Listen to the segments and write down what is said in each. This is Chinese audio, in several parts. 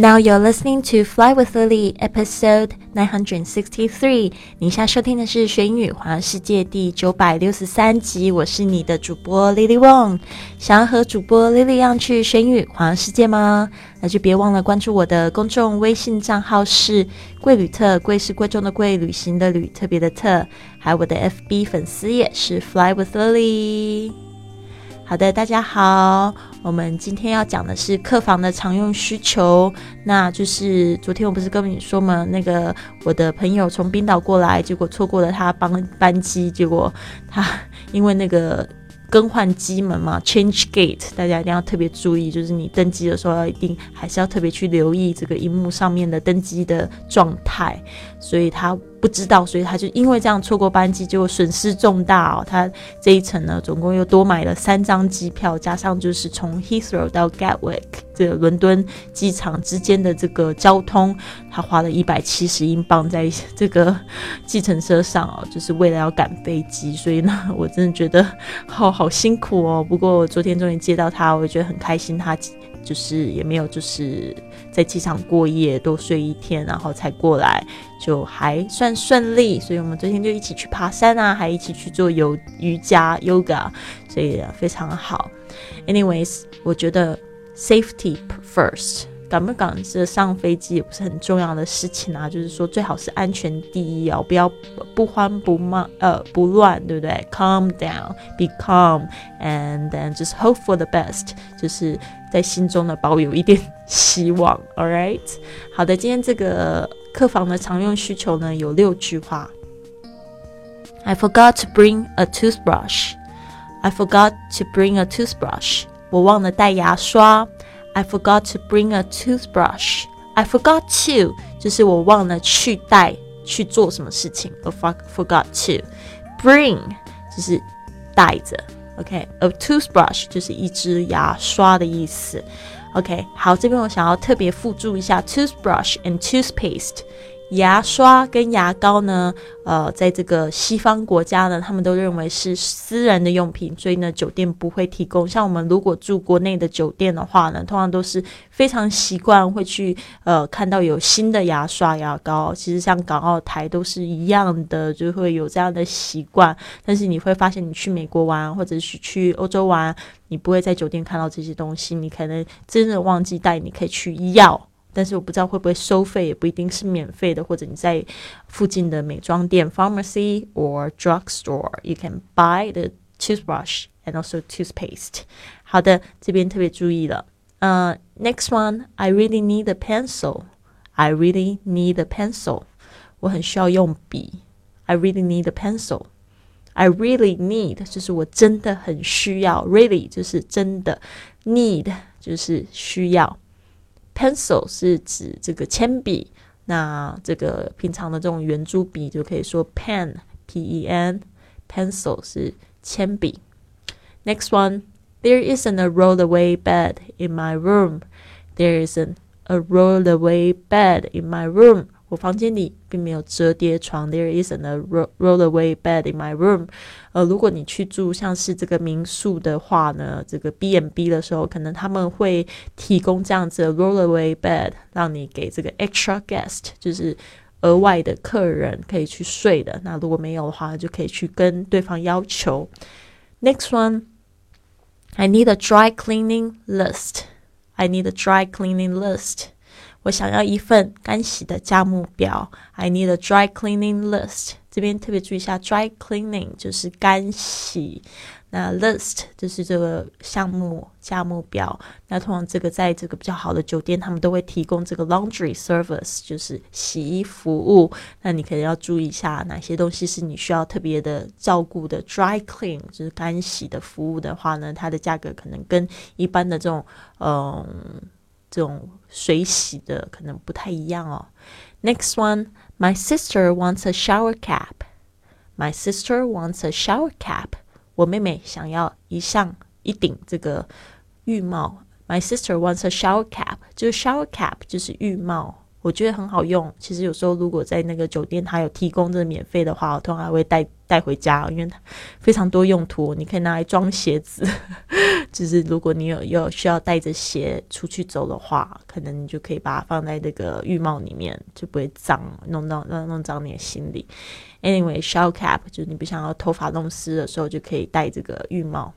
Now you're listening to Fly with Lily, episode nine hundred sixty-three。你现在收听的是《学英语环游世界》第九百六十三集。我是你的主播 Lily Wong。想要和主播 Lily 一样去学英语环游世界吗？那就别忘了关注我的公众微信账号是“贵旅特”，贵是贵重的贵，旅行的旅，特别的特。还有我的 FB 粉丝也是 Fly with Lily。好的，大家好。我们今天要讲的是客房的常用需求，那就是昨天我不是跟你说吗？那个我的朋友从冰岛过来，结果错过了他班班机，结果他因为那个更换机门嘛，change gate，大家一定要特别注意，就是你登机的时候要一定还是要特别去留意这个荧幕上面的登机的状态，所以他。不知道，所以他就因为这样错过班机，结果损失重大哦。他这一层呢，总共又多买了三张机票，加上就是从 Heathrow 到 Gatwick 这个伦敦机场之间的这个交通，他花了一百七十英镑在这个计程车上哦，就是为了要赶飞机。所以呢，我真的觉得好好辛苦哦。不过我昨天终于接到他，我也觉得很开心。他。就是也没有，就是在机场过夜，多睡一天，然后才过来，就还算顺利。所以我们昨天就一起去爬山啊，还一起去做游瑜伽 yoga，所以非常好。Anyways，我觉得 safety first。赶不赶着上飞机也不是很重要的事情啊，就是说最好是安全第一哦，不要不慌不忙呃不乱，对不对？Calm down, be calm, and then just hope for the best，就是在心中呢保有一点希望。All right，好的，今天这个客房的常用需求呢有六句话。I forgot to bring a toothbrush. I forgot to bring a toothbrush. 我忘了带牙刷。I forgot to bring a toothbrush. I forgot to 就是我忘了去带去做什么事情。I forgot to bring 就是带着。OK，a toothbrush 就是一支牙刷的意思。OK，好，这边我想要特别附注一下 toothbrush and toothpaste。 牙刷跟牙膏呢，呃，在这个西方国家呢，他们都认为是私人的用品，所以呢，酒店不会提供。像我们如果住国内的酒店的话呢，通常都是非常习惯会去呃看到有新的牙刷、牙膏。其实像港澳台都是一样的，就会有这样的习惯。但是你会发现，你去美国玩或者是去欧洲玩，你不会在酒店看到这些东西，你可能真的忘记带，你可以去要。但是我不知道会不会收费，也不一定是免费的。或者你在附近的美妆店 （pharmacy or drugstore），you can buy the toothbrush and also toothpaste。好的，这边特别注意了。呃，next one，I really need a pencil。I really need a pencil。我很需要用笔。I really need a pencil。I really need 就是我真的很需要，really 就是真的，need 就是需要。 Pencil 是指这个铅笔，那这个平常的这种圆珠笔就可以说 pen，p-e-n。Pencil 是铅笔。Next one, there isn't a rollaway bed in my room. There isn't a rollaway bed in my room. 我房间里并没有折叠床，There isn't a rollaway bed in my room。呃，如果你去住像是这个民宿的话呢，这个 B and B 的时候，可能他们会提供这样子的 rollaway bed，让你给这个 extra guest，就是额外的客人可以去睡的。那如果没有的话，就可以去跟对方要求。Next one，I need a dry cleaning list. I need a dry cleaning list. 我想要一份干洗的价目表。I need a dry cleaning list。这边特别注意一下，dry cleaning 就是干洗，那 list 就是这个项目价目表。那通常这个在这个比较好的酒店，他们都会提供这个 laundry service，就是洗衣服务。那你可能要注意一下，哪些东西是你需要特别的照顾的。dry clean 就是干洗的服务的话呢，它的价格可能跟一般的这种，嗯。这种水洗的可能不太一样哦。Next one, my sister wants a shower cap. My sister wants a shower cap. 我妹妹想要一项一顶这个浴帽。My sister wants a shower cap. 就是 shower cap 就是浴帽我觉得很好用。其实有时候如果在那个酒店，它有提供这免费的话，我通常还会带带回家，因为它非常多用途。你可以拿来装鞋子，就是如果你有有需要带着鞋出去走的话，可能你就可以把它放在那个浴帽里面，就不会脏，弄到弄弄脏你的行李。Anyway，shower cap 就是你不想要头发弄湿的时候，就可以戴这个浴帽。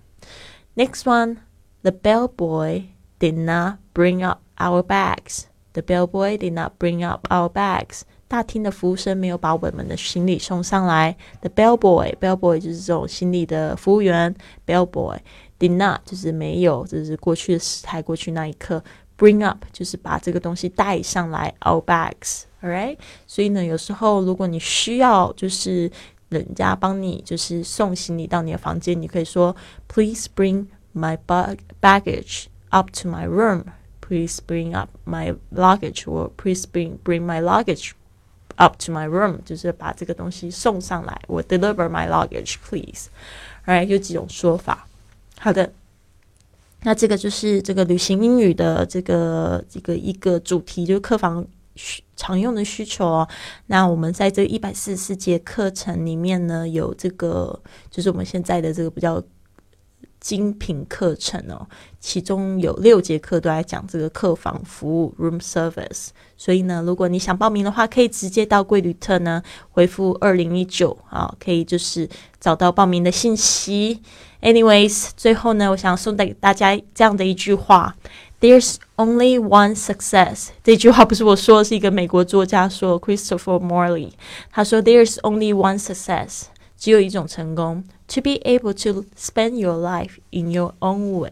Next one，the bellboy did not bring up our bags。The bellboy did not bring up our bags。大厅的服务生没有把我们的行李送上来。The bellboy，bellboy 就是这种行李的服务员。Bellboy did not 就是没有，这是过去的时态，过去那一刻。Bring up 就是把这个东西带上来。Our bags, all right。所以呢，有时候如果你需要就是人家帮你就是送行李到你的房间，你可以说 Please bring my bag baggage up to my room。Please bring up my luggage or please bring bring my luggage up to my room，就是把这个东西送上来。我 deliver my luggage please。Alright, 有几种说法。好的，那这个就是这个旅行英语的这个这个一个主题，就是客房需常用的需求哦。那我们在这一百四十四节课程里面呢，有这个就是我们现在的这个比较。精品课程哦，其中有六节课都在讲这个客房服务 （room service）。所以呢，如果你想报名的话，可以直接到贵旅特呢回复二零一九啊，可以就是找到报名的信息。Anyways，最后呢，我想送给大家这样的一句话：There's only one success。这句话不是我说，是一个美国作家说，Christopher Morley。他说：There's only one success。只有一种成功，to be able to spend your life in your own way。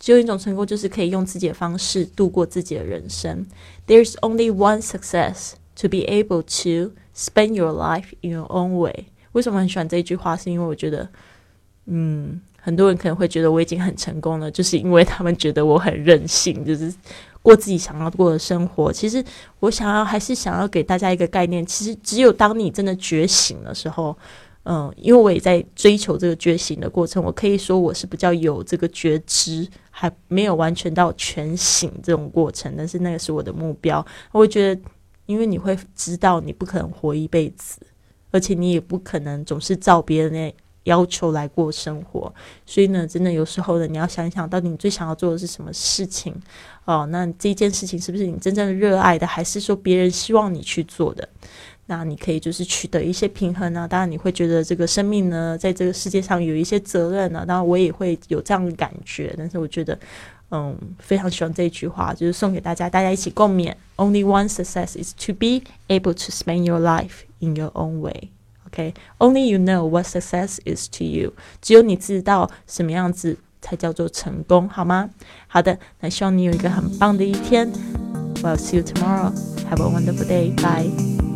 只有一种成功，就是可以用自己的方式度过自己的人生。There's only one success to be able to spend your life in your own way。为什么很喜欢这一句话？是因为我觉得，嗯，很多人可能会觉得我已经很成功了，就是因为他们觉得我很任性，就是过自己想要过的生活。其实我想要，还是想要给大家一个概念，其实只有当你真的觉醒的时候。嗯，因为我也在追求这个觉醒的过程，我可以说我是比较有这个觉知，还没有完全到全醒这种过程，但是那个是我的目标。我觉得，因为你会知道你不可能活一辈子，而且你也不可能总是照别人的要求来过生活，所以呢，真的有时候呢，你要想一想到底你最想要做的是什么事情哦？那这件事情是不是你真正热爱的，还是说别人希望你去做的？那你可以就是取得一些平衡呢。当然，你会觉得这个生命呢，在这个世界上有一些责任呢。当然，我也会有这样的感觉。但是，我觉得，嗯，非常喜欢这一句话，就是送给大家，大家一起共勉。Only one success is to be able to spend your life in your own way. OK, only you know what success is to you. 只有你知道什么样子才叫做成功，好吗？好的，那希望你有一个很棒的一天。Well, see you tomorrow. Have a wonderful day. Bye.